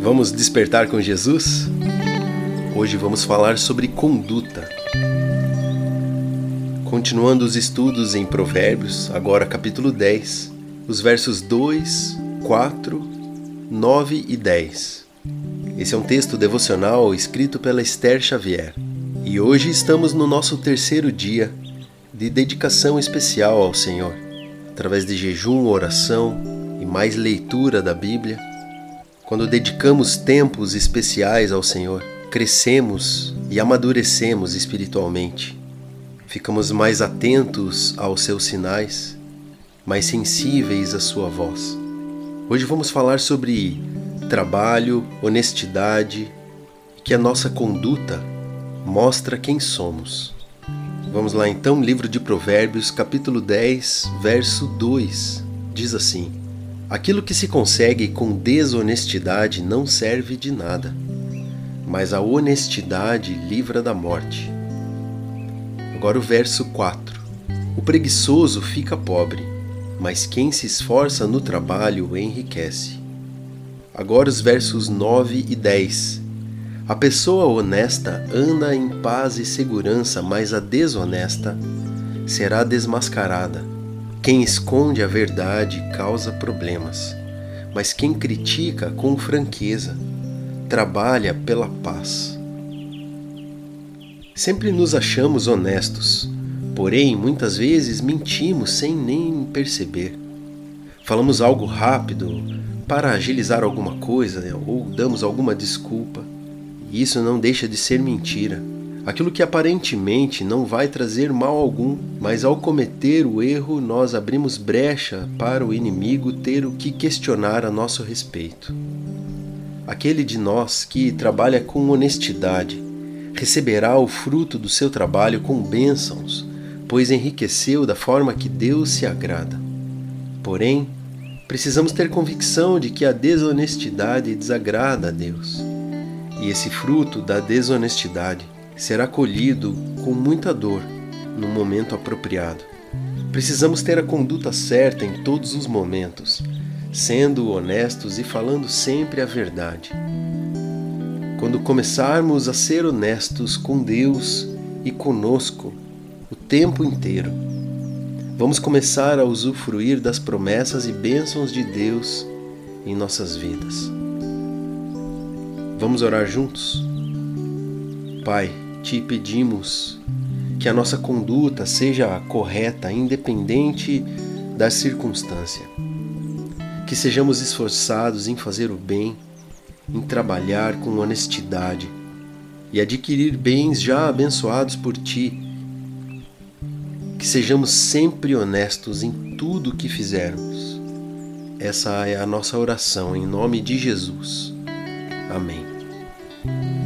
Vamos despertar com Jesus? Hoje vamos falar sobre conduta. Continuando os estudos em Provérbios, agora capítulo 10, os versos 2, 4, 9 e 10. Esse é um texto devocional escrito pela Esther Xavier. E hoje estamos no nosso terceiro dia de dedicação especial ao Senhor, através de jejum, oração e mais leitura da Bíblia. Quando dedicamos tempos especiais ao Senhor, crescemos e amadurecemos espiritualmente. Ficamos mais atentos aos seus sinais, mais sensíveis à sua voz. Hoje vamos falar sobre trabalho, honestidade, que a nossa conduta mostra quem somos. Vamos lá então, livro de Provérbios, capítulo 10, verso 2. Diz assim: Aquilo que se consegue com desonestidade não serve de nada, mas a honestidade livra da morte. Agora o verso 4. O preguiçoso fica pobre, mas quem se esforça no trabalho enriquece. Agora os versos 9 e 10. A pessoa honesta anda em paz e segurança, mas a desonesta será desmascarada. Quem esconde a verdade causa problemas, mas quem critica com franqueza trabalha pela paz. Sempre nos achamos honestos, porém muitas vezes mentimos sem nem perceber. Falamos algo rápido para agilizar alguma coisa ou damos alguma desculpa isso não deixa de ser mentira. Aquilo que aparentemente não vai trazer mal algum, mas ao cometer o erro nós abrimos brecha para o inimigo ter o que questionar a nosso respeito. Aquele de nós que trabalha com honestidade receberá o fruto do seu trabalho com bênçãos, pois enriqueceu da forma que Deus se agrada. Porém, precisamos ter convicção de que a desonestidade desagrada a Deus e esse fruto da desonestidade será colhido com muita dor no momento apropriado. Precisamos ter a conduta certa em todos os momentos, sendo honestos e falando sempre a verdade. Quando começarmos a ser honestos com Deus e conosco o tempo inteiro, vamos começar a usufruir das promessas e bênçãos de Deus em nossas vidas. Vamos orar juntos? Pai, te pedimos que a nossa conduta seja correta, independente da circunstância. Que sejamos esforçados em fazer o bem, em trabalhar com honestidade e adquirir bens já abençoados por ti. Que sejamos sempre honestos em tudo que fizermos. Essa é a nossa oração em nome de Jesus. Amém.